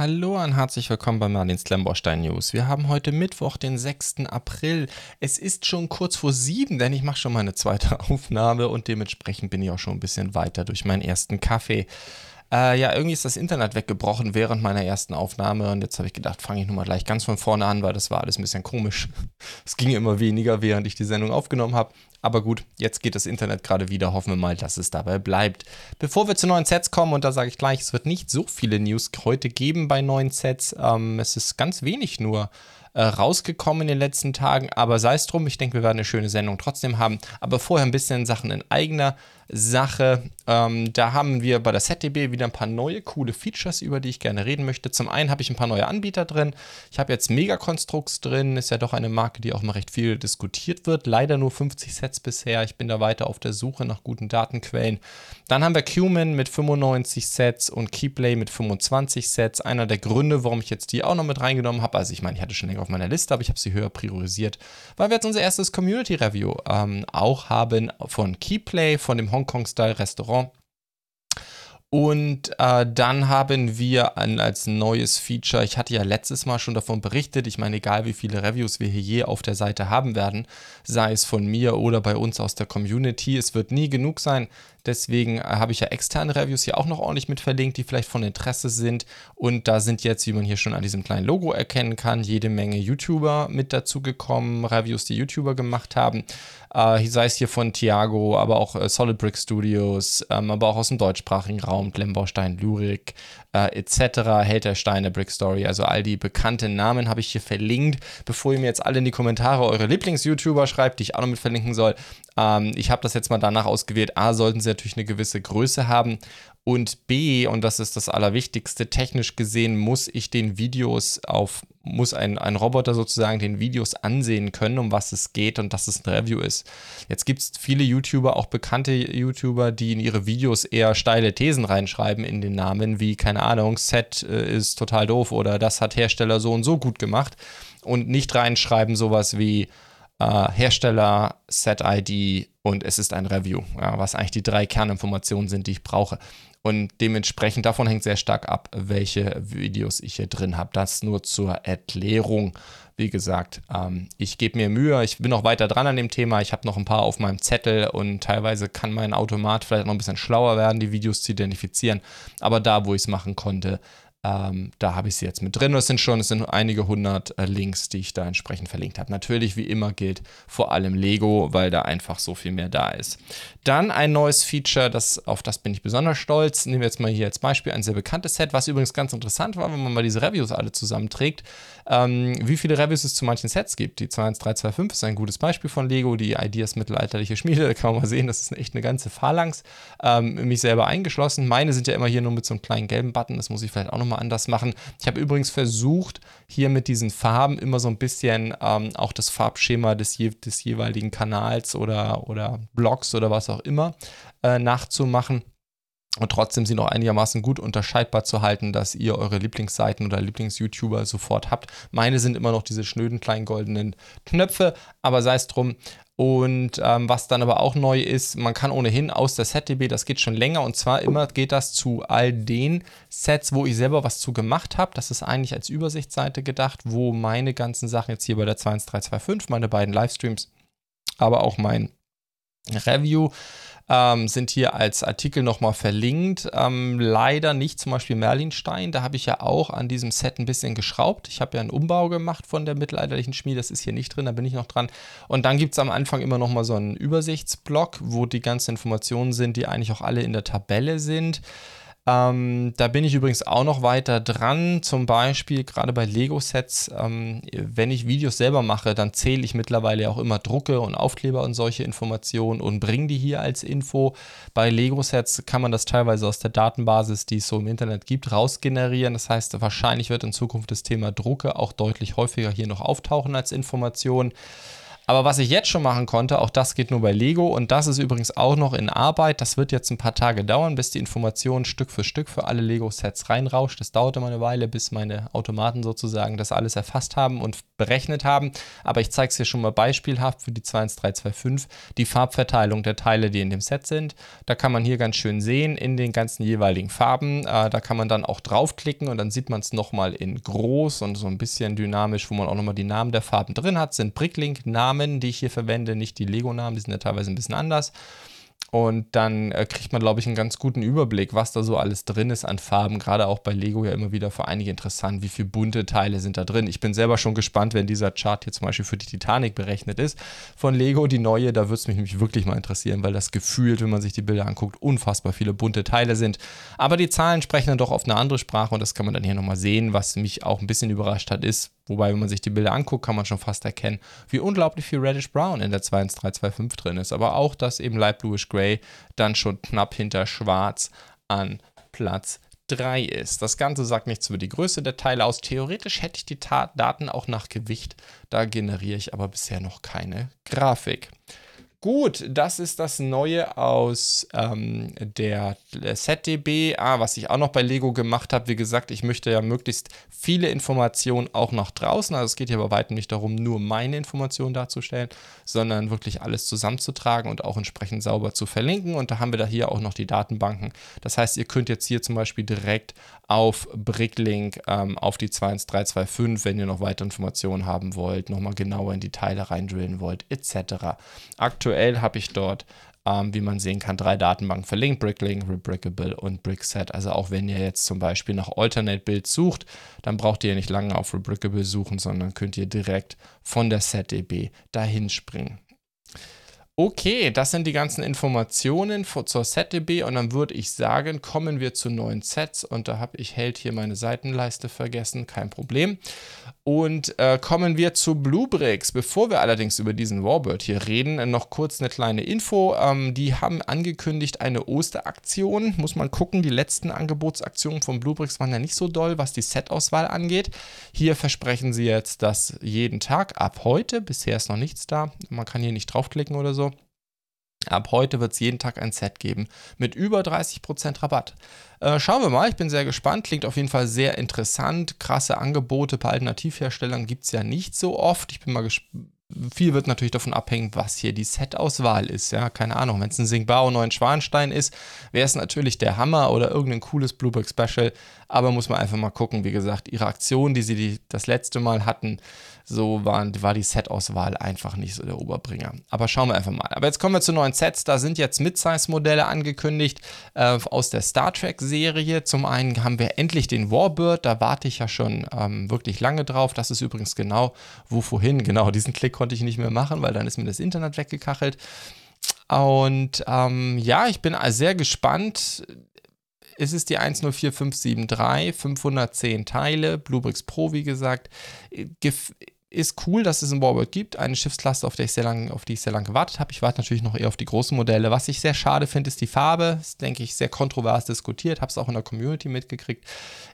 Hallo und herzlich willkommen bei Marlins Lemborstein News. Wir haben heute Mittwoch, den 6. April. Es ist schon kurz vor sieben, denn ich mache schon meine zweite Aufnahme und dementsprechend bin ich auch schon ein bisschen weiter durch meinen ersten Kaffee. Äh, ja, irgendwie ist das Internet weggebrochen während meiner ersten Aufnahme und jetzt habe ich gedacht, fange ich nun mal gleich ganz von vorne an, weil das war alles ein bisschen komisch. Es ging immer weniger, während ich die Sendung aufgenommen habe. Aber gut, jetzt geht das Internet gerade wieder. Hoffen wir mal, dass es dabei bleibt. Bevor wir zu neuen Sets kommen, und da sage ich gleich, es wird nicht so viele News heute geben bei neuen Sets. Ähm, es ist ganz wenig nur äh, rausgekommen in den letzten Tagen, aber sei es drum, ich denke, wir werden eine schöne Sendung trotzdem haben. Aber vorher ein bisschen Sachen in eigener Sache. Ähm, da haben wir bei der ZDB wieder ein paar neue coole Features, über die ich gerne reden möchte. Zum einen habe ich ein paar neue Anbieter drin. Ich habe jetzt Megaconstructs drin, ist ja doch eine Marke, die auch immer recht viel diskutiert wird. Leider nur 50 Sets bisher. Ich bin da weiter auf der Suche nach guten Datenquellen. Dann haben wir Cumin mit 95 Sets und Keyplay mit 25 Sets. Einer der Gründe, warum ich jetzt die auch noch mit reingenommen habe. Also ich meine, ich hatte schon länger auf meiner Liste, aber ich habe sie höher priorisiert, weil wir jetzt unser erstes Community Review ähm, auch haben von Keyplay, von dem Hong Hongkong-Style-Restaurant. Und äh, dann haben wir ein, als neues Feature, ich hatte ja letztes Mal schon davon berichtet, ich meine, egal wie viele Reviews wir hier je auf der Seite haben werden, sei es von mir oder bei uns aus der Community, es wird nie genug sein, Deswegen äh, habe ich ja externe Reviews hier auch noch ordentlich mit verlinkt, die vielleicht von Interesse sind. Und da sind jetzt, wie man hier schon an diesem kleinen Logo erkennen kann, jede Menge YouTuber mit dazu gekommen, Reviews, die YouTuber gemacht haben. Äh, sei es hier von Thiago, aber auch äh, Solid Brick Studios, ähm, aber auch aus dem deutschsprachigen Raum, Klemmbaustein, Lyrik, äh, etc., Heltersteine, Brick Story, also all die bekannten Namen habe ich hier verlinkt. Bevor ihr mir jetzt alle in die Kommentare eure Lieblings-YouTuber schreibt, die ich auch noch mit verlinken soll, ähm, ich habe das jetzt mal danach ausgewählt. A, sollten sie natürlich eine gewisse Größe haben. Und B, und das ist das Allerwichtigste, technisch gesehen muss ich den Videos auf, muss ein, ein Roboter sozusagen den Videos ansehen können, um was es geht und dass es ein Review ist. Jetzt gibt es viele YouTuber, auch bekannte YouTuber, die in ihre Videos eher steile Thesen reinschreiben in den Namen, wie, keine Ahnung, Set äh, ist total doof oder das hat Hersteller so und so gut gemacht und nicht reinschreiben sowas wie, äh, Hersteller, Set-ID und es ist ein Review, ja, was eigentlich die drei Kerninformationen sind, die ich brauche. Und dementsprechend davon hängt sehr stark ab, welche Videos ich hier drin habe. Das nur zur Erklärung. Wie gesagt, ähm, ich gebe mir Mühe, ich bin noch weiter dran an dem Thema. Ich habe noch ein paar auf meinem Zettel und teilweise kann mein Automat vielleicht noch ein bisschen schlauer werden, die Videos zu identifizieren. Aber da, wo ich es machen konnte, ähm, da habe ich sie jetzt mit drin. Es sind schon, es sind einige hundert äh, Links, die ich da entsprechend verlinkt habe. Natürlich, wie immer, gilt vor allem Lego, weil da einfach so viel mehr da ist. Dann ein neues Feature, das, auf das bin ich besonders stolz. Nehmen wir jetzt mal hier als Beispiel ein sehr bekanntes Set, was übrigens ganz interessant war, wenn man mal diese Reviews alle zusammenträgt. Ähm, wie viele Reviews es zu manchen Sets gibt. Die 21325 ist ein gutes Beispiel von Lego. Die Ideas mittelalterliche Schmiede, da kann man mal sehen, das ist echt eine ganze Phalanx. Ähm, mich selber eingeschlossen. Meine sind ja immer hier nur mit so einem kleinen gelben Button. Das muss ich vielleicht auch nochmal nochmal anders machen. Ich habe übrigens versucht, hier mit diesen Farben immer so ein bisschen ähm, auch das Farbschema des, je des jeweiligen Kanals oder, oder Blogs oder was auch immer äh, nachzumachen und trotzdem sie noch einigermaßen gut unterscheidbar zu halten, dass ihr eure Lieblingsseiten oder Lieblings-YouTuber sofort habt. Meine sind immer noch diese schnöden kleinen goldenen Knöpfe, aber sei es drum. Und ähm, was dann aber auch neu ist, man kann ohnehin aus der ZDB, das geht schon länger, und zwar immer geht das zu all den Sets, wo ich selber was zu gemacht habe. Das ist eigentlich als Übersichtsseite gedacht, wo meine ganzen Sachen jetzt hier bei der 21325, meine beiden Livestreams, aber auch mein Review ähm, sind hier als Artikel nochmal verlinkt. Ähm, leider nicht zum Beispiel Merlinstein, da habe ich ja auch an diesem Set ein bisschen geschraubt. Ich habe ja einen Umbau gemacht von der mittelalterlichen Schmiede, das ist hier nicht drin, da bin ich noch dran. Und dann gibt es am Anfang immer nochmal so einen Übersichtsblock, wo die ganzen Informationen sind, die eigentlich auch alle in der Tabelle sind. Ähm, da bin ich übrigens auch noch weiter dran. Zum Beispiel gerade bei Lego-Sets, ähm, wenn ich Videos selber mache, dann zähle ich mittlerweile auch immer Drucke und Aufkleber und solche Informationen und bringe die hier als Info. Bei Lego-Sets kann man das teilweise aus der Datenbasis, die es so im Internet gibt, rausgenerieren. Das heißt, wahrscheinlich wird in Zukunft das Thema Drucke auch deutlich häufiger hier noch auftauchen als Information. Aber was ich jetzt schon machen konnte, auch das geht nur bei Lego und das ist übrigens auch noch in Arbeit. Das wird jetzt ein paar Tage dauern, bis die Information Stück für Stück für alle Lego-Sets reinrauscht. Das dauert immer eine Weile, bis meine Automaten sozusagen das alles erfasst haben und berechnet haben. Aber ich zeige es hier schon mal beispielhaft für die 21325, die Farbverteilung der Teile, die in dem Set sind. Da kann man hier ganz schön sehen in den ganzen jeweiligen Farben. Äh, da kann man dann auch draufklicken und dann sieht man es nochmal in groß und so ein bisschen dynamisch, wo man auch nochmal die Namen der Farben drin hat. Sind Bricklink-Namen Namen, die ich hier verwende, nicht die Lego-Namen, die sind ja teilweise ein bisschen anders. Und dann äh, kriegt man, glaube ich, einen ganz guten Überblick, was da so alles drin ist an Farben. Gerade auch bei Lego ja immer wieder für einige interessant, wie viele bunte Teile sind da drin. Ich bin selber schon gespannt, wenn dieser Chart hier zum Beispiel für die Titanic berechnet ist von Lego, die neue. Da würde es mich nämlich wirklich mal interessieren, weil das gefühlt, wenn man sich die Bilder anguckt, unfassbar viele bunte Teile sind. Aber die Zahlen sprechen dann doch auf eine andere Sprache und das kann man dann hier nochmal sehen. Was mich auch ein bisschen überrascht hat, ist, Wobei, wenn man sich die Bilder anguckt, kann man schon fast erkennen, wie unglaublich viel Reddish Brown in der 21325 drin ist. Aber auch, dass eben Light Bluish Gray dann schon knapp hinter Schwarz an Platz 3 ist. Das Ganze sagt nichts über die Größe der Teile aus. Theoretisch hätte ich die Ta Daten auch nach Gewicht. Da generiere ich aber bisher noch keine Grafik. Gut, das ist das Neue aus ähm, der SetDB. Ah, was ich auch noch bei Lego gemacht habe, wie gesagt, ich möchte ja möglichst viele Informationen auch nach draußen. Also es geht hier bei weitem nicht darum, nur meine Informationen darzustellen, sondern wirklich alles zusammenzutragen und auch entsprechend sauber zu verlinken. Und da haben wir da hier auch noch die Datenbanken. Das heißt, ihr könnt jetzt hier zum Beispiel direkt auf Bricklink ähm, auf die 21325, wenn ihr noch weitere Informationen haben wollt, nochmal genauer in die Teile reindrillen wollt, etc. Aktuell habe ich dort, ähm, wie man sehen kann, drei Datenbanken verlinkt: Bricklink, Rebrickable und Brickset. Also auch wenn ihr jetzt zum Beispiel nach Alternate Build sucht, dann braucht ihr nicht lange auf Rebrickable suchen, sondern könnt ihr direkt von der SetDB dahin springen. Okay, das sind die ganzen Informationen zur SetDB und dann würde ich sagen, kommen wir zu neuen Sets und da habe ich Held hier meine Seitenleiste vergessen, kein Problem. Und äh, kommen wir zu Bluebricks. Bevor wir allerdings über diesen Warbird hier reden, noch kurz eine kleine Info. Ähm, die haben angekündigt eine Osteraktion. Muss man gucken, die letzten Angebotsaktionen von Bluebricks waren ja nicht so doll, was die Setauswahl angeht. Hier versprechen sie jetzt, dass jeden Tag ab heute, bisher ist noch nichts da, man kann hier nicht draufklicken oder so, Ab heute wird es jeden Tag ein Set geben mit über 30% Rabatt. Äh, schauen wir mal, ich bin sehr gespannt. Klingt auf jeden Fall sehr interessant. Krasse Angebote bei Alternativherstellern gibt es ja nicht so oft. Ich bin mal gespannt. Viel wird natürlich davon abhängen, was hier die Set-Auswahl ist. Ja, keine Ahnung. Wenn es ein Singbao Schwanstein ist, wäre es natürlich der Hammer oder irgendein cooles Blueberg Special. Aber muss man einfach mal gucken. Wie gesagt, ihre Aktion, die sie die, das letzte Mal hatten, so waren, war die Set-Auswahl einfach nicht so der Oberbringer. Aber schauen wir einfach mal. Aber jetzt kommen wir zu neuen Sets. Da sind jetzt Mid-Size-Modelle angekündigt äh, aus der Star Trek-Serie. Zum einen haben wir endlich den Warbird. Da warte ich ja schon ähm, wirklich lange drauf. Das ist übrigens genau, wo vorhin, genau, diesen Klick konnte ich nicht mehr machen, weil dann ist mir das Internet weggekachelt. Und ähm, ja, ich bin sehr gespannt. Es ist die 104573, 510 Teile, Bluebricks Pro, wie gesagt. Gef ist cool, dass es ein Warbird gibt, eine Schiffsklasse, auf, der ich sehr lang, auf die ich sehr lange gewartet habe. Ich warte natürlich noch eher auf die großen Modelle. Was ich sehr schade finde, ist die Farbe. Das ist, denke ich, sehr kontrovers diskutiert. Habe es auch in der Community mitgekriegt.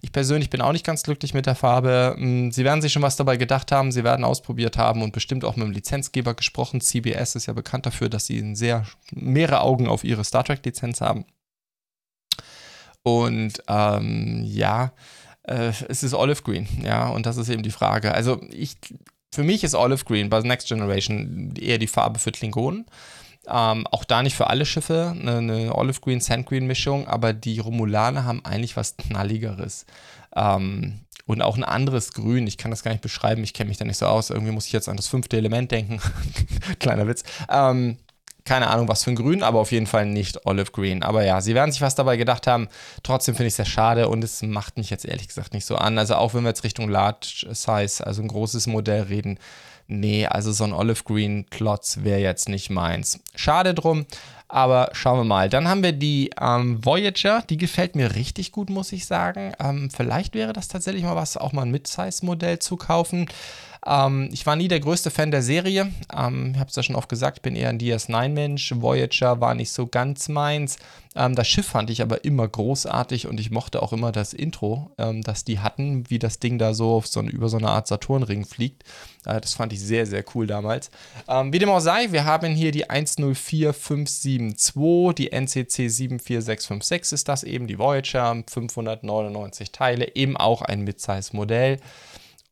Ich persönlich bin auch nicht ganz glücklich mit der Farbe. Hm, Sie werden sich schon was dabei gedacht haben. Sie werden ausprobiert haben und bestimmt auch mit dem Lizenzgeber gesprochen. CBS ist ja bekannt dafür, dass sie sehr mehrere Augen auf ihre Star Trek-Lizenz haben. Und ähm, ja, äh, es ist Olive Green, ja, und das ist eben die Frage. Also ich, für mich ist Olive Green bei Next Generation eher die Farbe für Klingonen. Ähm, auch da nicht für alle Schiffe, eine, eine Olive Green, Sand Green Mischung, aber die Romulaner haben eigentlich was Knalligeres. Ähm, und auch ein anderes Grün. Ich kann das gar nicht beschreiben, ich kenne mich da nicht so aus. Irgendwie muss ich jetzt an das fünfte Element denken. Kleiner Witz. Ähm, keine Ahnung, was für ein Grün, aber auf jeden Fall nicht Olive Green. Aber ja, sie werden sich was dabei gedacht haben. Trotzdem finde ich es sehr schade und es macht mich jetzt ehrlich gesagt nicht so an. Also auch wenn wir jetzt Richtung Large Size, also ein großes Modell reden, nee, also so ein Olive Green Klotz wäre jetzt nicht meins. Schade drum. Aber schauen wir mal. Dann haben wir die ähm, Voyager. Die gefällt mir richtig gut, muss ich sagen. Ähm, vielleicht wäre das tatsächlich mal was, auch mal ein Mid-Size-Modell zu kaufen. Ähm, ich war nie der größte Fan der Serie. Ähm, ich habe es ja schon oft gesagt, ich bin eher ein DS9-Mensch. Voyager war nicht so ganz meins. Ähm, das Schiff fand ich aber immer großartig und ich mochte auch immer das Intro, ähm, das die hatten, wie das Ding da so, so über so eine Art Saturnring fliegt. Äh, das fand ich sehr, sehr cool damals. Ähm, wie dem auch sei, wir haben hier die 104572, die NCC 74656 ist das eben, die Voyager, 599 Teile, eben auch ein Mid-Size-Modell.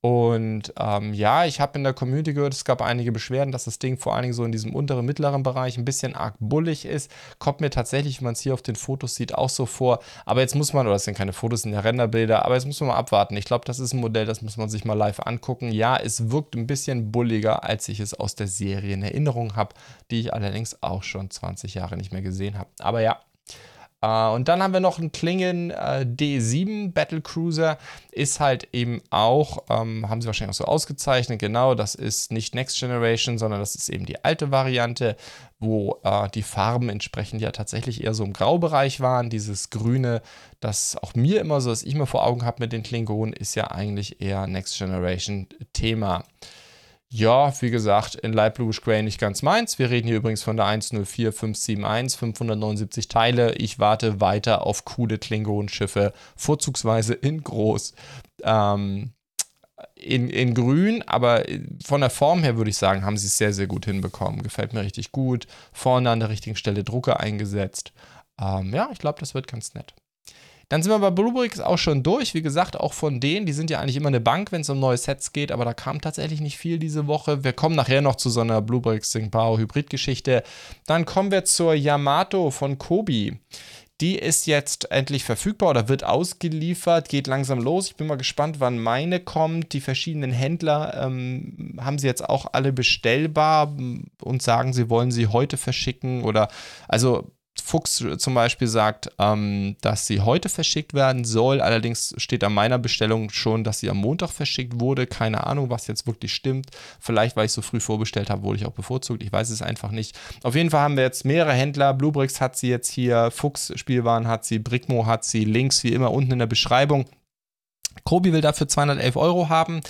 Und ähm, ja, ich habe in der Community gehört, es gab einige Beschwerden, dass das Ding vor allen Dingen so in diesem unteren, mittleren Bereich ein bisschen arg bullig ist. Kommt mir tatsächlich, wie man es hier auf den Fotos sieht, auch so vor. Aber jetzt muss man, oder es sind keine Fotos, sind ja Renderbilder, aber jetzt muss man mal abwarten. Ich glaube, das ist ein Modell, das muss man sich mal live angucken. Ja, es wirkt ein bisschen bulliger, als ich es aus der Serie in Erinnerung habe, die ich allerdings auch schon 20 Jahre nicht mehr gesehen habe. Aber ja, und dann haben wir noch einen Klingen uh, D7 Battle Cruiser. Ist halt eben auch, ähm, haben sie wahrscheinlich auch so ausgezeichnet, genau, das ist nicht Next Generation, sondern das ist eben die alte Variante, wo uh, die Farben entsprechend ja tatsächlich eher so im Graubereich waren. Dieses Grüne, das auch mir immer so, was ich mir vor Augen habe mit den Klingonen, ist ja eigentlich eher Next Generation Thema. Ja, wie gesagt, in Light Bluish Gray nicht ganz meins. Wir reden hier übrigens von der 104571, 579 Teile. Ich warte weiter auf coole Klingonenschiffe, vorzugsweise in groß. Ähm, in, in grün, aber von der Form her würde ich sagen, haben sie es sehr, sehr gut hinbekommen. Gefällt mir richtig gut. Vorne an der richtigen Stelle Drucker eingesetzt. Ähm, ja, ich glaube, das wird ganz nett. Dann sind wir bei Bluebricks auch schon durch. Wie gesagt, auch von denen, die sind ja eigentlich immer eine Bank, wenn es um neue Sets geht, aber da kam tatsächlich nicht viel diese Woche. Wir kommen nachher noch zu so einer Bluebricks Singpao Hybrid-Geschichte. Dann kommen wir zur Yamato von Kobi. Die ist jetzt endlich verfügbar oder wird ausgeliefert, geht langsam los. Ich bin mal gespannt, wann meine kommt. Die verschiedenen Händler ähm, haben sie jetzt auch alle bestellbar und sagen, sie wollen sie heute verschicken oder also Fuchs zum Beispiel sagt, ähm, dass sie heute verschickt werden soll. Allerdings steht an meiner Bestellung schon, dass sie am Montag verschickt wurde. Keine Ahnung, was jetzt wirklich stimmt. Vielleicht, weil ich so früh vorbestellt habe, wurde ich auch bevorzugt. Ich weiß es einfach nicht. Auf jeden Fall haben wir jetzt mehrere Händler. Bluebricks hat sie jetzt hier, Fuchs Spielwaren hat sie, Brickmo hat sie, Links wie immer unten in der Beschreibung. Kobi will dafür 211 Euro haben.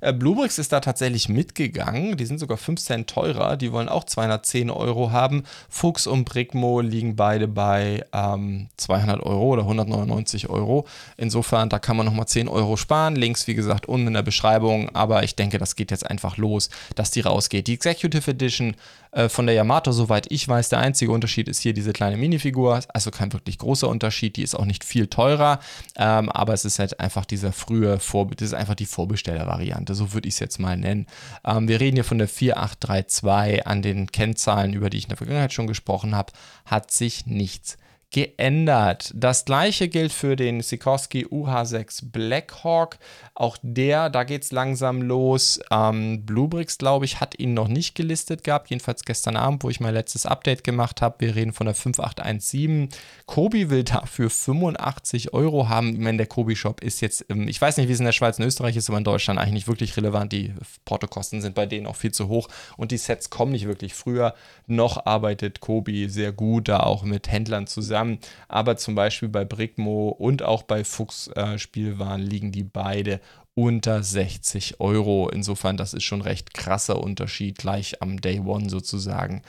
Äh, Bluebricks ist da tatsächlich mitgegangen. Die sind sogar 5 Cent teurer. Die wollen auch 210 Euro haben. Fuchs und Brickmo liegen beide bei ähm, 200 Euro oder 199 Euro. Insofern, da kann man nochmal 10 Euro sparen. Links, wie gesagt, unten in der Beschreibung. Aber ich denke, das geht jetzt einfach los, dass die rausgeht. Die Executive Edition äh, von der Yamato, soweit ich weiß, der einzige Unterschied ist hier diese kleine Minifigur. Also kein wirklich großer Unterschied. Die ist auch nicht viel teurer. Ähm, aber es ist halt einfach dieser frühe Vor das ist einfach die Vorbestellervariante, so würde ich es jetzt mal nennen. Ähm, wir reden hier von der 4832 an den Kennzahlen, über die ich in der Vergangenheit schon gesprochen habe, hat sich nichts geändert. Das gleiche gilt für den Sikorsky UH6 Blackhawk. Auch der, da geht es langsam los. Ähm, Bluebricks, glaube ich, hat ihn noch nicht gelistet gehabt. Jedenfalls gestern Abend, wo ich mein letztes Update gemacht habe. Wir reden von der 5817. Kobi will dafür 85 Euro haben. Ich meine, der Kobi-Shop ist jetzt, ähm, ich weiß nicht, wie es in der Schweiz und Österreich ist, aber in Deutschland eigentlich nicht wirklich relevant. Die Portokosten sind bei denen auch viel zu hoch und die Sets kommen nicht wirklich früher. Noch arbeitet Kobi sehr gut da auch mit Händlern zusammen. Aber zum Beispiel bei Brickmo und auch bei Fuchs äh, Spielwaren liegen die beide unter 60 Euro. Insofern, das ist schon recht krasser Unterschied gleich am Day One sozusagen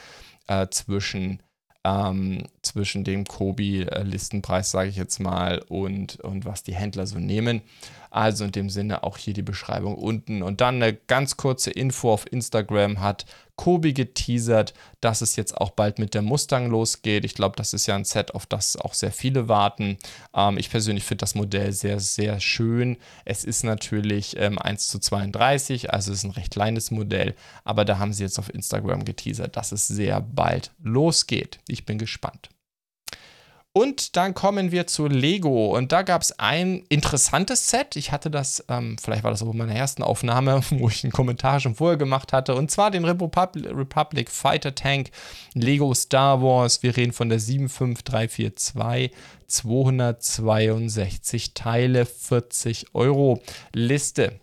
äh, zwischen, ähm, zwischen dem Kobi-Listenpreis, sage ich jetzt mal, und, und was die Händler so nehmen. Also in dem Sinne auch hier die Beschreibung unten. Und dann eine ganz kurze Info auf Instagram hat Kobi geteasert, dass es jetzt auch bald mit der Mustang losgeht. Ich glaube, das ist ja ein Set, auf das auch sehr viele warten. Ähm, ich persönlich finde das Modell sehr, sehr schön. Es ist natürlich ähm, 1 zu 32, also es ist ein recht kleines Modell, aber da haben sie jetzt auf Instagram geteasert, dass es sehr bald losgeht. Ich bin gespannt. Und dann kommen wir zu Lego. Und da gab es ein interessantes Set. Ich hatte das, ähm, vielleicht war das auch in meiner ersten Aufnahme, wo ich einen Kommentar schon vorher gemacht hatte. Und zwar den Republic, Republic Fighter Tank Lego Star Wars. Wir reden von der 75342. 262 Teile, 40 Euro Liste.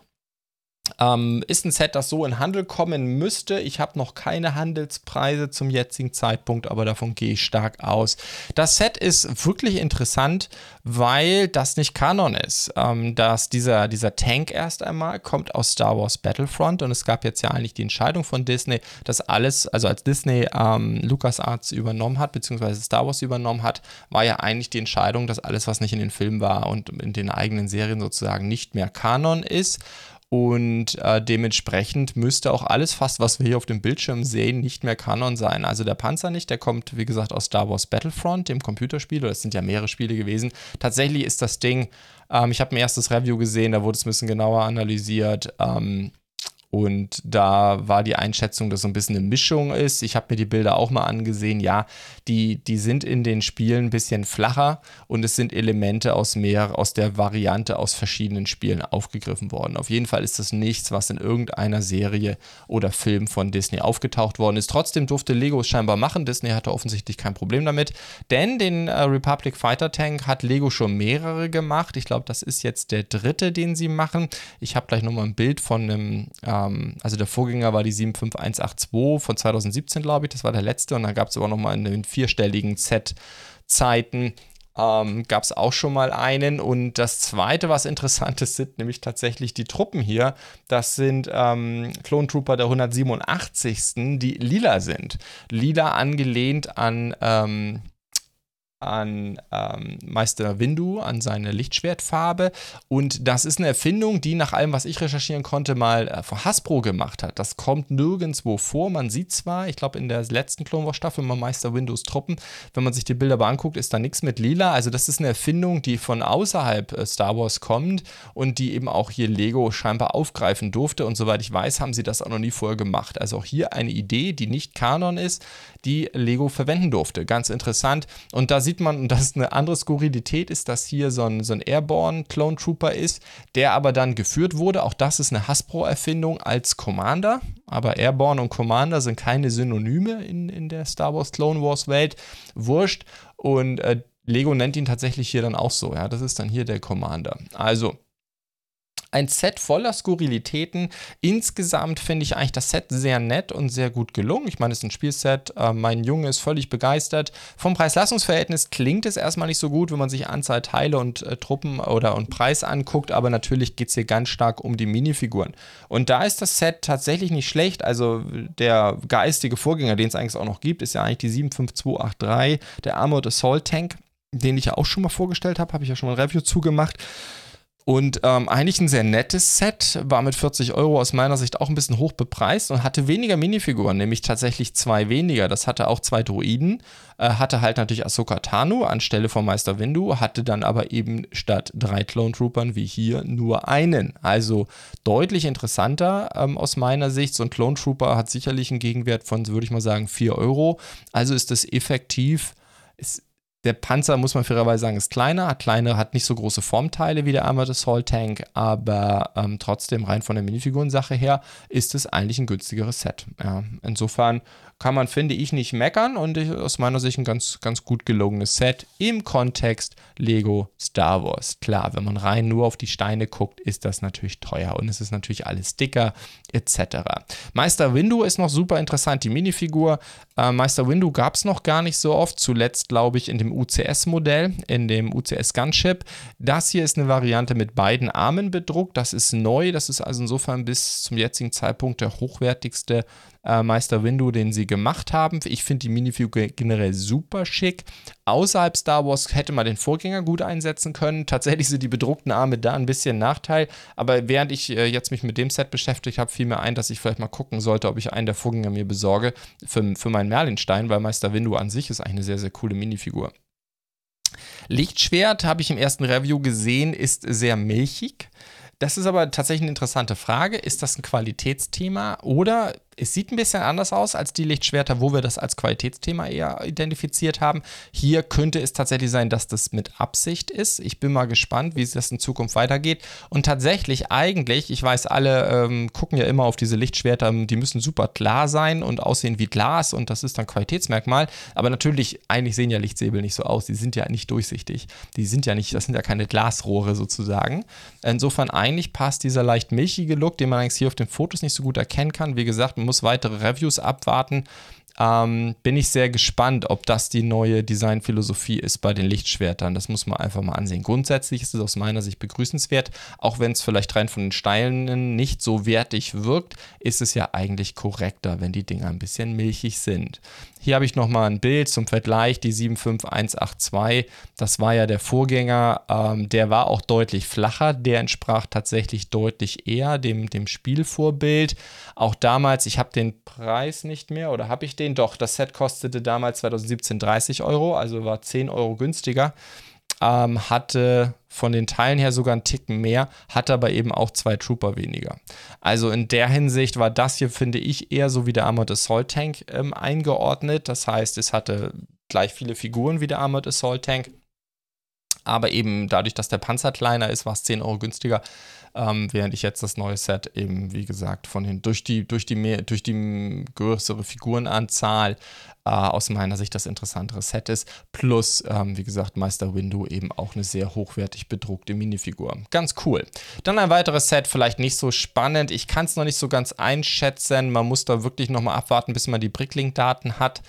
Ähm, ist ein Set, das so in Handel kommen müsste. Ich habe noch keine Handelspreise zum jetzigen Zeitpunkt, aber davon gehe ich stark aus. Das Set ist wirklich interessant, weil das nicht Kanon ist. Ähm, dass dieser, dieser Tank erst einmal kommt aus Star Wars Battlefront und es gab jetzt ja eigentlich die Entscheidung von Disney, dass alles, also als Disney ähm, LucasArts übernommen hat, beziehungsweise Star Wars übernommen hat, war ja eigentlich die Entscheidung, dass alles, was nicht in den Filmen war und in den eigenen Serien sozusagen nicht mehr Kanon ist. Und äh, dementsprechend müsste auch alles fast, was wir hier auf dem Bildschirm sehen, nicht mehr Kanon sein. Also der Panzer nicht, der kommt, wie gesagt, aus Star Wars Battlefront, dem Computerspiel. Das sind ja mehrere Spiele gewesen. Tatsächlich ist das Ding, ähm, ich habe ein erstes Review gesehen, da wurde es ein bisschen genauer analysiert. Ähm, und da war die Einschätzung, dass so ein bisschen eine Mischung ist. Ich habe mir die Bilder auch mal angesehen. Ja, die, die sind in den Spielen ein bisschen flacher und es sind Elemente aus mehr, aus der Variante aus verschiedenen Spielen aufgegriffen worden. Auf jeden Fall ist das nichts, was in irgendeiner Serie oder Film von Disney aufgetaucht worden ist. Trotzdem durfte Lego es scheinbar machen. Disney hatte offensichtlich kein Problem damit, denn den äh, Republic Fighter Tank hat Lego schon mehrere gemacht. Ich glaube, das ist jetzt der dritte, den sie machen. Ich habe gleich nochmal ein Bild von einem. Äh, ähm, also der Vorgänger war die 75182 von 2017, glaube ich, das war der letzte. Und dann gab es aber nochmal in den vierstelligen Set-Zeiten ähm, gab es auch schon mal einen. Und das zweite, was interessant ist, sind nämlich tatsächlich die Truppen hier. Das sind ähm, Clone Trooper der 187. die lila sind. Lila angelehnt an ähm, an ähm, Meister Windu, an seine Lichtschwertfarbe. Und das ist eine Erfindung, die nach allem, was ich recherchieren konnte, mal äh, von Hasbro gemacht hat. Das kommt nirgendwo vor. Man sieht zwar, ich glaube, in der letzten Clone Wars Staffel mal Meister Windows Truppen. Wenn man sich die Bilder aber anguckt, ist da nichts mit lila. Also das ist eine Erfindung, die von außerhalb äh, Star Wars kommt und die eben auch hier Lego scheinbar aufgreifen durfte. Und soweit ich weiß, haben sie das auch noch nie vorher gemacht. Also auch hier eine Idee, die nicht Kanon ist, die Lego verwenden durfte. Ganz interessant. Und da sieht man, und das ist eine andere Skurrilität, ist, dass hier so ein, so ein Airborne Clone Trooper ist, der aber dann geführt wurde. Auch das ist eine Hasbro-Erfindung als Commander. Aber Airborne und Commander sind keine Synonyme in, in der Star Wars Clone Wars Welt. Wurscht. Und äh, Lego nennt ihn tatsächlich hier dann auch so. Ja, das ist dann hier der Commander. Also, ein Set voller Skurrilitäten. Insgesamt finde ich eigentlich das Set sehr nett und sehr gut gelungen. Ich meine, es ist ein Spielset. Äh, mein Junge ist völlig begeistert. Vom Preis-Leistungs-Verhältnis klingt es erstmal nicht so gut, wenn man sich Anzahl Teile und äh, Truppen oder und Preis anguckt, aber natürlich geht es hier ganz stark um die Minifiguren. Und da ist das Set tatsächlich nicht schlecht. Also der geistige Vorgänger, den es eigentlich auch noch gibt, ist ja eigentlich die 75283, der Armored Assault Tank, den ich ja auch schon mal vorgestellt habe, habe ich ja schon mal ein Review zugemacht. Und ähm, eigentlich ein sehr nettes Set, war mit 40 Euro aus meiner Sicht auch ein bisschen hoch bepreist und hatte weniger Minifiguren, nämlich tatsächlich zwei weniger. Das hatte auch zwei Druiden, äh, hatte halt natürlich Ahsoka Tano anstelle von Meister Windu, hatte dann aber eben statt drei Clone Troopern wie hier nur einen. Also deutlich interessanter ähm, aus meiner Sicht. So ein Clone Trooper hat sicherlich einen Gegenwert von, würde ich mal sagen, 4 Euro. Also ist das effektiv. Ist, der Panzer, muss man fairerweise sagen, ist kleiner, hat kleine, hat nicht so große Formteile wie der Armored Assault Tank, aber ähm, trotzdem rein von der Minifigurensache her ist es eigentlich ein günstigeres Set. Ja, insofern kann man, finde ich, nicht meckern und aus meiner Sicht ein ganz, ganz gut gelungenes Set im Kontext Lego Star Wars. Klar, wenn man rein nur auf die Steine guckt, ist das natürlich teuer und es ist natürlich alles dicker etc. Meister Windu ist noch super interessant, die Minifigur. Äh, Meister Windu gab es noch gar nicht so oft, zuletzt glaube ich in dem UCS-Modell, in dem UCS Gunship. Das hier ist eine Variante mit beiden Armen bedruckt, das ist neu, das ist also insofern bis zum jetzigen Zeitpunkt der hochwertigste äh, Meister Windu, den sie gemacht haben. Ich finde die Minifigur generell super schick. Außerhalb Star Wars hätte man den Vorgänger gut einsetzen können. Tatsächlich sind die bedruckten Arme da ein bisschen Nachteil. Aber während ich äh, jetzt mich mit dem Set beschäftigt habe, fiel mir ein, dass ich vielleicht mal gucken sollte, ob ich einen der Vorgänger mir besorge für, für meinen Merlinstein, weil Meister Windu an sich ist eigentlich eine sehr, sehr coole Minifigur. Lichtschwert habe ich im ersten Review gesehen, ist sehr milchig. Das ist aber tatsächlich eine interessante Frage. Ist das ein Qualitätsthema oder es sieht ein bisschen anders aus als die Lichtschwerter, wo wir das als Qualitätsthema eher identifiziert haben. Hier könnte es tatsächlich sein, dass das mit Absicht ist. Ich bin mal gespannt, wie das in Zukunft weitergeht. Und tatsächlich, eigentlich, ich weiß, alle ähm, gucken ja immer auf diese Lichtschwerter, die müssen super klar sein und aussehen wie Glas und das ist dann Qualitätsmerkmal. Aber natürlich, eigentlich sehen ja Lichtsäbel nicht so aus. Die sind ja nicht durchsichtig. Die sind ja nicht, das sind ja keine Glasrohre sozusagen. Insofern eigentlich passt dieser leicht milchige Look, den man eigentlich hier auf den Fotos nicht so gut erkennen kann. Wie gesagt, muss weitere Reviews abwarten. Ähm, bin ich sehr gespannt, ob das die neue Designphilosophie ist bei den Lichtschwertern. Das muss man einfach mal ansehen. Grundsätzlich ist es aus meiner Sicht begrüßenswert, auch wenn es vielleicht rein von den Steinen nicht so wertig wirkt, ist es ja eigentlich korrekter, wenn die Dinger ein bisschen milchig sind. Hier habe ich nochmal ein Bild zum Vergleich, die 75182. Das war ja der Vorgänger, ähm, der war auch deutlich flacher, der entsprach tatsächlich deutlich eher dem, dem Spielvorbild. Auch damals, ich habe den Preis nicht mehr oder habe ich den? Doch, das Set kostete damals 2017 30 Euro, also war 10 Euro günstiger ähm, hatte von den Teilen her sogar einen Ticken mehr, hatte aber eben auch zwei Trooper weniger. Also in der Hinsicht war das hier, finde ich, eher so wie der Armored Assault Tank ähm, eingeordnet. Das heißt, es hatte gleich viele Figuren wie der Armored Assault Tank. Aber eben dadurch, dass der Panzer kleiner ist, war es 10 Euro günstiger. Ähm, während ich jetzt das neue Set eben, wie gesagt, von den, durch die, durch die mehr, durch die größere Figurenanzahl äh, aus meiner Sicht das interessantere Set ist. Plus, ähm, wie gesagt, Meister Window eben auch eine sehr hochwertig bedruckte Minifigur. Ganz cool. Dann ein weiteres Set, vielleicht nicht so spannend. Ich kann es noch nicht so ganz einschätzen. Man muss da wirklich nochmal abwarten, bis man die Bricklink-Daten hat.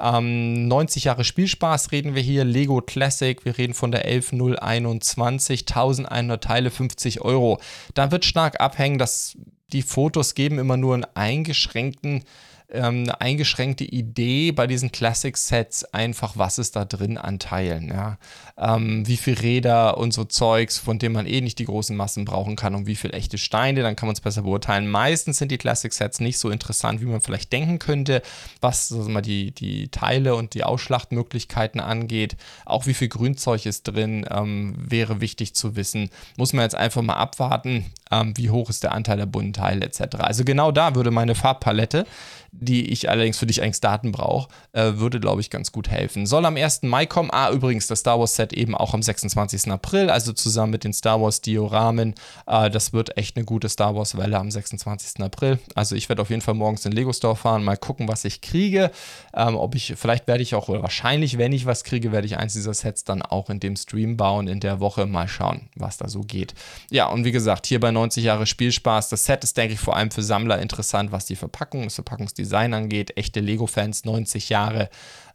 Ähm, 90 Jahre Spielspaß reden wir hier, Lego Classic, wir reden von der 11021, 1100 Teile, 50 Euro. Da wird stark abhängen, dass die Fotos geben immer nur einen eingeschränkten ähm, eine eingeschränkte Idee bei diesen Classic-Sets einfach, was ist da drin an Teilen. Ja? Ähm, wie viele Räder und so Zeugs, von dem man eh nicht die großen Massen brauchen kann und wie viele echte Steine, dann kann man es besser beurteilen. Meistens sind die Classic-Sets nicht so interessant, wie man vielleicht denken könnte, was also mal die, die Teile und die Ausschlachtmöglichkeiten angeht. Auch wie viel Grünzeug ist drin, ähm, wäre wichtig zu wissen. Muss man jetzt einfach mal abwarten, ähm, wie hoch ist der Anteil der bunten Teile etc. Also genau da würde meine Farbpalette die ich allerdings für dich eigentlich Daten brauche, äh, würde, glaube ich, ganz gut helfen. Soll am 1. Mai kommen. Ah, übrigens, das Star Wars Set eben auch am 26. April, also zusammen mit den Star Wars Dioramen. Äh, das wird echt eine gute Star Wars Welle am 26. April. Also ich werde auf jeden Fall morgens in Lego Store fahren, mal gucken, was ich kriege. Ähm, ob ich, vielleicht werde ich auch, oder wahrscheinlich, wenn ich was kriege, werde ich eins dieser Sets dann auch in dem Stream bauen, in der Woche. Mal schauen, was da so geht. Ja, und wie gesagt, hier bei 90 Jahre Spielspaß. Das Set ist, denke ich, vor allem für Sammler interessant, was die Verpackung, das Verpackungsdesign Design angeht. Echte Lego-Fans, 90 Jahre.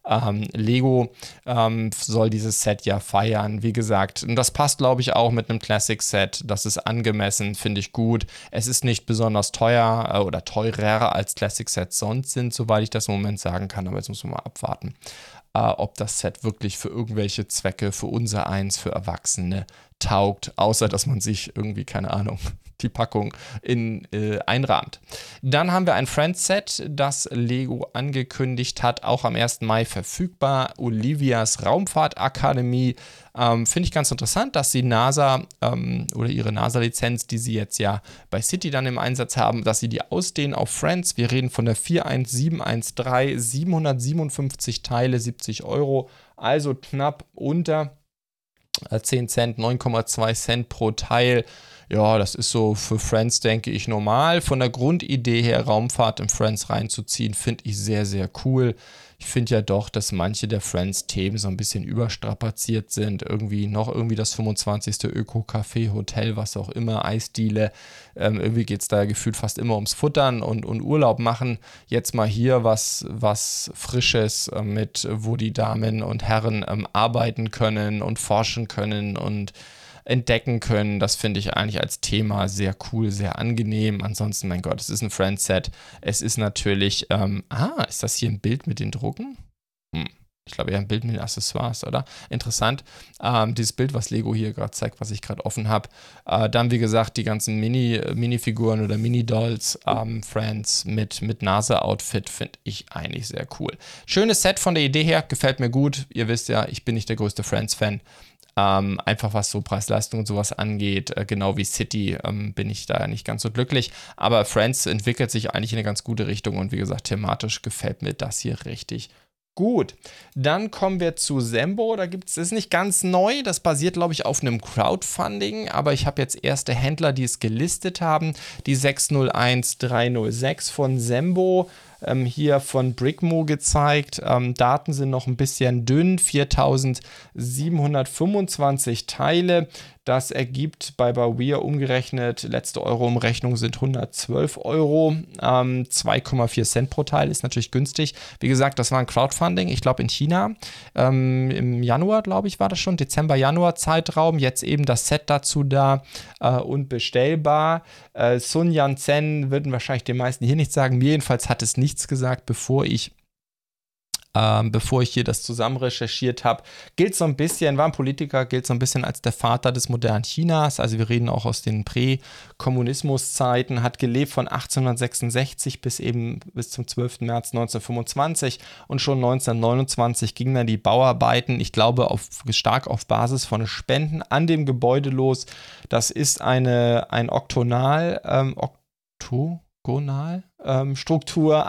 Ähm, Lego ähm, soll dieses Set ja feiern, wie gesagt. Und das passt, glaube ich, auch mit einem Classic-Set. Das ist angemessen, finde ich gut. Es ist nicht besonders teuer äh, oder teurer als Classic-Sets sonst sind, soweit ich das im Moment sagen kann. Aber jetzt muss man mal abwarten, äh, ob das Set wirklich für irgendwelche Zwecke, für unser Eins, für Erwachsene taugt, außer dass man sich irgendwie, keine Ahnung, die Packung in, äh, einrahmt. Dann haben wir ein Friends-Set, das Lego angekündigt hat, auch am 1. Mai verfügbar. Olivias Raumfahrtakademie. Ähm, Finde ich ganz interessant, dass sie NASA ähm, oder ihre NASA-Lizenz, die sie jetzt ja bei City dann im Einsatz haben, dass sie die ausdehnen auf Friends. Wir reden von der 41713, 757 Teile, 70 Euro, also knapp unter 10 äh, Cent, 9,2 Cent pro Teil. Ja, das ist so für Friends, denke ich, normal. Von der Grundidee her, Raumfahrt in Friends reinzuziehen, finde ich sehr, sehr cool. Ich finde ja doch, dass manche der Friends-Themen so ein bisschen überstrapaziert sind. Irgendwie noch irgendwie das 25. Öko-Café, Hotel, was auch immer, Eisdiele. Ähm, irgendwie geht es da gefühlt fast immer ums Futtern und, und Urlaub machen. Jetzt mal hier was, was Frisches äh, mit, wo die Damen und Herren ähm, arbeiten können und forschen können und entdecken können. Das finde ich eigentlich als Thema sehr cool, sehr angenehm. Ansonsten, mein Gott, es ist ein Friendset. Es ist natürlich, ähm, ah, ist das hier ein Bild mit den Drucken? Hm. Ich glaube eher ein Bild mit den Accessoires, oder? Interessant. Ähm, dieses Bild, was Lego hier gerade zeigt, was ich gerade offen habe. Äh, dann, wie gesagt, die ganzen Mini, Minifiguren oder Mini-Dolls, ähm, Friends mit, mit Nase-Outfit finde ich eigentlich sehr cool. Schönes Set von der Idee her, gefällt mir gut. Ihr wisst ja, ich bin nicht der größte Friends-Fan. Ähm, einfach was so Preis-Leistung und sowas angeht, äh, genau wie City, ähm, bin ich da nicht ganz so glücklich. Aber Friends entwickelt sich eigentlich in eine ganz gute Richtung und wie gesagt, thematisch gefällt mir das hier richtig Gut, dann kommen wir zu Sembo. Da gibt es, ist nicht ganz neu, das basiert, glaube ich, auf einem Crowdfunding, aber ich habe jetzt erste Händler, die es gelistet haben. Die 601306 von Sembo ähm, hier von Brickmo gezeigt. Ähm, Daten sind noch ein bisschen dünn, 4725 Teile. Das ergibt bei Bawir umgerechnet, letzte Euro-Umrechnung sind 112 Euro. Ähm, 2,4 Cent pro Teil ist natürlich günstig. Wie gesagt, das war ein Crowdfunding, ich glaube in China. Ähm, Im Januar, glaube ich, war das schon, Dezember, Januar Zeitraum. Jetzt eben das Set dazu da äh, und bestellbar. Äh, Sun Yat-sen würden wahrscheinlich den meisten hier nichts sagen. Mir jedenfalls hat es nichts gesagt, bevor ich ähm, bevor ich hier das zusammen recherchiert habe. Gilt so ein bisschen, war ein Politiker, gilt so ein bisschen als der Vater des modernen Chinas. Also wir reden auch aus den Prä-Kommunismus-Zeiten, hat gelebt von 1866 bis eben bis zum 12. März 1925 und schon 1929 gingen dann die Bauarbeiten, ich glaube, auf, stark auf Basis von Spenden an dem Gebäude los. Das ist eine, ein Oktonal, ähm, Okto, Ähm,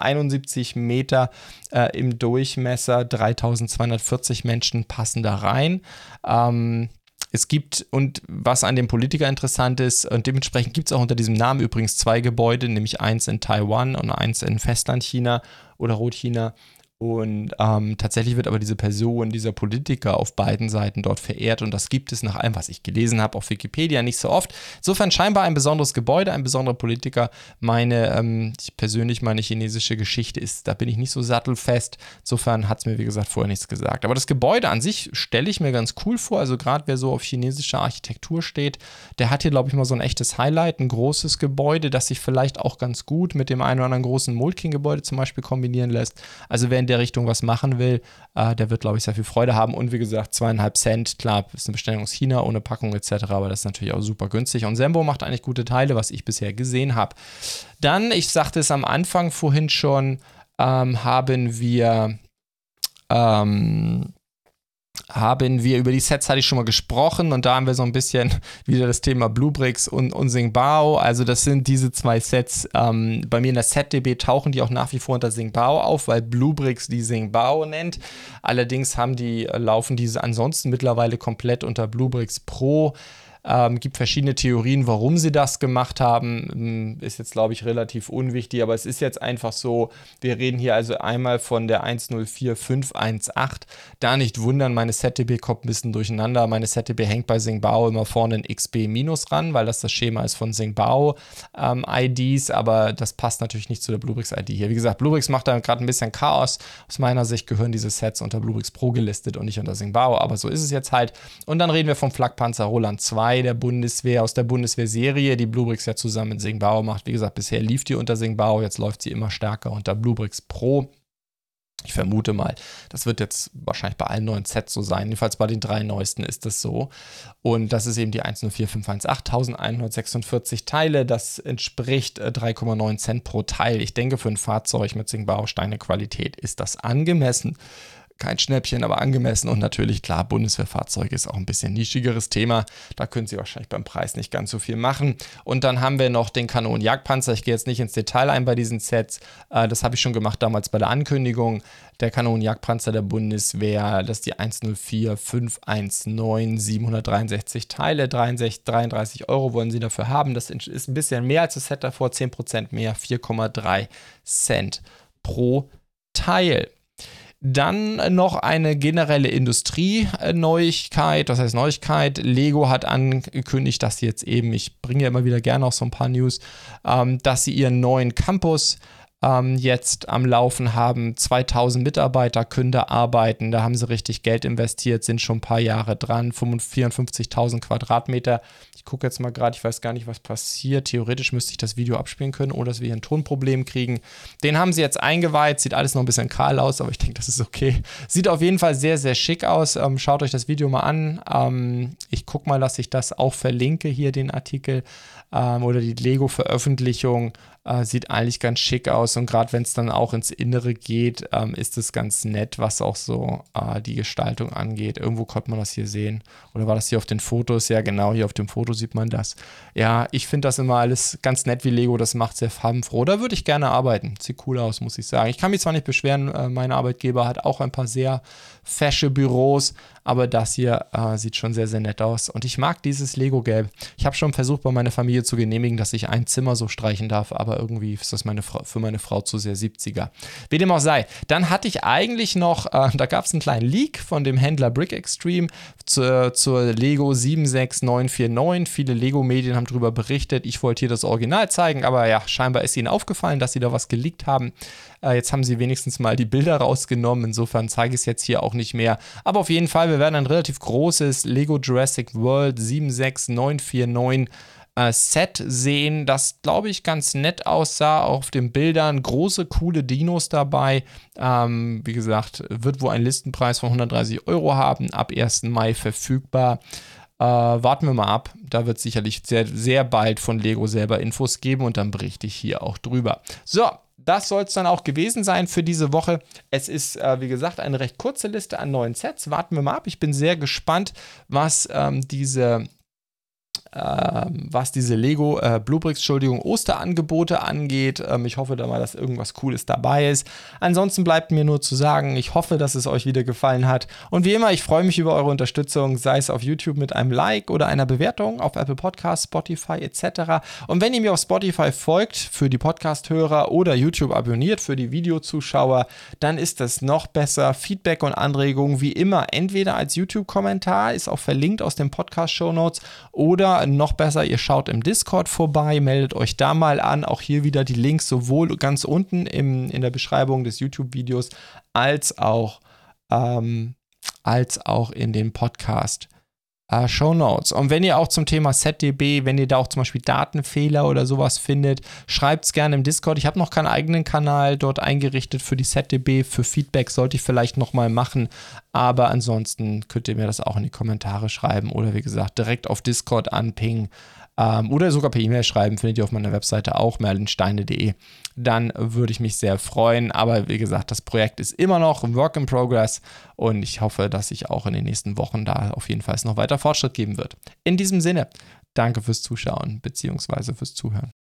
71 Meter äh, im Durchmesser, 3240 Menschen passen da rein. Ähm, es gibt, und was an dem Politiker interessant ist, und dementsprechend gibt es auch unter diesem Namen übrigens zwei Gebäude, nämlich eins in Taiwan und eins in Festlandchina oder Rotchina. Und ähm, tatsächlich wird aber diese Person, dieser Politiker auf beiden Seiten dort verehrt. Und das gibt es nach allem, was ich gelesen habe, auf Wikipedia nicht so oft. Insofern scheinbar ein besonderes Gebäude, ein besonderer Politiker. Meine, ähm, persönlich meine chinesische Geschichte ist, da bin ich nicht so sattelfest. Insofern hat es mir, wie gesagt, vorher nichts gesagt. Aber das Gebäude an sich stelle ich mir ganz cool vor. Also gerade wer so auf chinesische Architektur steht, der hat hier, glaube ich, mal so ein echtes Highlight, ein großes Gebäude, das sich vielleicht auch ganz gut mit dem einen oder anderen großen Moltking-Gebäude zum Beispiel kombinieren lässt. Also wer in der Richtung was machen will, äh, der wird, glaube ich, sehr viel Freude haben. Und wie gesagt, zweieinhalb Cent, klar, ist eine Bestellung aus China ohne Packung etc., aber das ist natürlich auch super günstig. Und Sembo macht eigentlich gute Teile, was ich bisher gesehen habe. Dann, ich sagte es am Anfang vorhin schon, ähm, haben wir ähm, haben wir über die Sets hatte ich schon mal gesprochen und da haben wir so ein bisschen wieder das Thema Bluebricks und, und Singbao. Also das sind diese zwei Sets. Ähm, bei mir in der SetDB tauchen die auch nach wie vor unter Singbao auf, weil Bluebricks die Singbao nennt. Allerdings haben die, laufen diese ansonsten mittlerweile komplett unter Bluebricks Pro. Ähm, gibt verschiedene Theorien, warum sie das gemacht haben. Hm, ist jetzt, glaube ich, relativ unwichtig, aber es ist jetzt einfach so, wir reden hier also einmal von der 104518. Da nicht wundern, meine ZTB kommt ein bisschen durcheinander. Meine ZTB hängt bei Singbao immer vorne ein XB- ran, weil das das Schema ist von Singbao ähm, aber das passt natürlich nicht zu der Bluebricks ID hier. Wie gesagt, Bluebricks macht da gerade ein bisschen Chaos. Aus meiner Sicht gehören diese Sets unter Bluebricks Pro gelistet und nicht unter Singbao, aber so ist es jetzt halt. Und dann reden wir vom Flakpanzer Roland 2 der Bundeswehr, aus der Bundeswehr-Serie, die Bluebricks ja zusammen mit Singbao macht. Wie gesagt, bisher lief die unter Singbao, jetzt läuft sie immer stärker unter Bluebricks Pro. Ich vermute mal, das wird jetzt wahrscheinlich bei allen neuen Sets so sein. Jedenfalls bei den drei neuesten ist das so. Und das ist eben die 104518, 1146 Teile. Das entspricht 3,9 äh, Cent pro Teil. Ich denke, für ein Fahrzeug mit Singbao-Steine-Qualität ist das angemessen kein Schnäppchen, aber angemessen. Und natürlich, klar, Bundeswehrfahrzeuge ist auch ein bisschen nischigeres Thema. Da können Sie wahrscheinlich beim Preis nicht ganz so viel machen. Und dann haben wir noch den Kanonenjagdpanzer. Ich gehe jetzt nicht ins Detail ein bei diesen Sets. Äh, das habe ich schon gemacht damals bei der Ankündigung. Der Kanonenjagdpanzer der Bundeswehr, das ist die 104519, 763 Teile, 63, 33 Euro wollen Sie dafür haben. Das ist ein bisschen mehr als das Set davor, 10% mehr, 4,3 Cent pro Teil. Dann noch eine generelle Industrie-Neuigkeit, das heißt Neuigkeit. Lego hat angekündigt, dass sie jetzt eben, ich bringe ja immer wieder gerne auch so ein paar News, ähm, dass sie ihren neuen Campus ähm, jetzt am Laufen haben. 2000 Mitarbeiter können da arbeiten. Da haben sie richtig Geld investiert, sind schon ein paar Jahre dran. 54.000 Quadratmeter. Ich gucke jetzt mal gerade, ich weiß gar nicht, was passiert. Theoretisch müsste ich das Video abspielen können, ohne dass wir hier ein Tonproblem kriegen. Den haben sie jetzt eingeweiht. Sieht alles noch ein bisschen kahl aus, aber ich denke, das ist okay. Sieht auf jeden Fall sehr, sehr schick aus. Ähm, schaut euch das Video mal an. Ähm, ich gucke mal, dass ich das auch verlinke hier, den Artikel ähm, oder die Lego-Veröffentlichung. Äh, sieht eigentlich ganz schick aus und gerade wenn es dann auch ins Innere geht, ähm, ist es ganz nett, was auch so äh, die Gestaltung angeht. Irgendwo konnte man das hier sehen. Oder war das hier auf den Fotos? Ja, genau, hier auf dem Foto sieht man das. Ja, ich finde das immer alles ganz nett, wie Lego das macht, sehr farbenfroh. Da würde ich gerne arbeiten. Sieht cool aus, muss ich sagen. Ich kann mich zwar nicht beschweren, äh, mein Arbeitgeber hat auch ein paar sehr fesche Büros, aber das hier äh, sieht schon sehr, sehr nett aus. Und ich mag dieses Lego-Gelb. Ich habe schon versucht, bei meiner Familie zu genehmigen, dass ich ein Zimmer so streichen darf, aber irgendwie ist das meine Frau, für meine Frau zu sehr 70er. Wie dem auch sei. Dann hatte ich eigentlich noch, äh, da gab es einen kleinen Leak von dem Händler Brick Extreme zur, zur Lego 76949. Viele Lego-Medien haben darüber berichtet. Ich wollte hier das Original zeigen, aber ja, scheinbar ist ihnen aufgefallen, dass sie da was geleakt haben. Äh, jetzt haben sie wenigstens mal die Bilder rausgenommen. Insofern zeige ich es jetzt hier auch nicht mehr. Aber auf jeden Fall, wir werden ein relativ großes Lego Jurassic World 76949 äh, Set sehen, das glaube ich ganz nett aussah auf den Bildern. Große, coole Dinos dabei. Ähm, wie gesagt, wird wohl einen Listenpreis von 130 Euro haben, ab 1. Mai verfügbar. Äh, warten wir mal ab. Da wird sicherlich sehr, sehr bald von Lego selber Infos geben und dann berichte ich hier auch drüber. So, das soll es dann auch gewesen sein für diese Woche. Es ist, äh, wie gesagt, eine recht kurze Liste an neuen Sets. Warten wir mal ab. Ich bin sehr gespannt, was ähm, diese was diese Lego äh, Bluebricks, Entschuldigung, Osterangebote angeht. Ähm, ich hoffe da mal, dass irgendwas Cooles dabei ist. Ansonsten bleibt mir nur zu sagen, ich hoffe, dass es euch wieder gefallen hat. Und wie immer, ich freue mich über eure Unterstützung, sei es auf YouTube mit einem Like oder einer Bewertung, auf Apple Podcasts, Spotify etc. Und wenn ihr mir auf Spotify folgt für die Podcast-Hörer oder YouTube abonniert für die Videozuschauer, dann ist das noch besser. Feedback und Anregungen wie immer entweder als YouTube-Kommentar, ist auch verlinkt aus den Podcast-Show Notes, oder noch besser, ihr schaut im Discord vorbei, meldet euch da mal an. Auch hier wieder die Links sowohl ganz unten im, in der Beschreibung des YouTube-Videos als auch, ähm, als auch in den Podcast äh, Show Notes. Und wenn ihr auch zum Thema ZDB, wenn ihr da auch zum Beispiel Datenfehler oder sowas findet, schreibt es gerne im Discord. Ich habe noch keinen eigenen Kanal dort eingerichtet für die ZDB. Für Feedback sollte ich vielleicht nochmal machen. Aber ansonsten könnt ihr mir das auch in die Kommentare schreiben oder wie gesagt direkt auf Discord anpingen. Ähm, oder sogar per E-Mail schreiben, findet ihr auf meiner Webseite auch, merlinsteine.de. Dann würde ich mich sehr freuen. Aber wie gesagt, das Projekt ist immer noch Work in Progress und ich hoffe, dass sich auch in den nächsten Wochen da auf jeden Fall noch weiter Fortschritt geben wird. In diesem Sinne, danke fürs Zuschauen bzw. fürs Zuhören.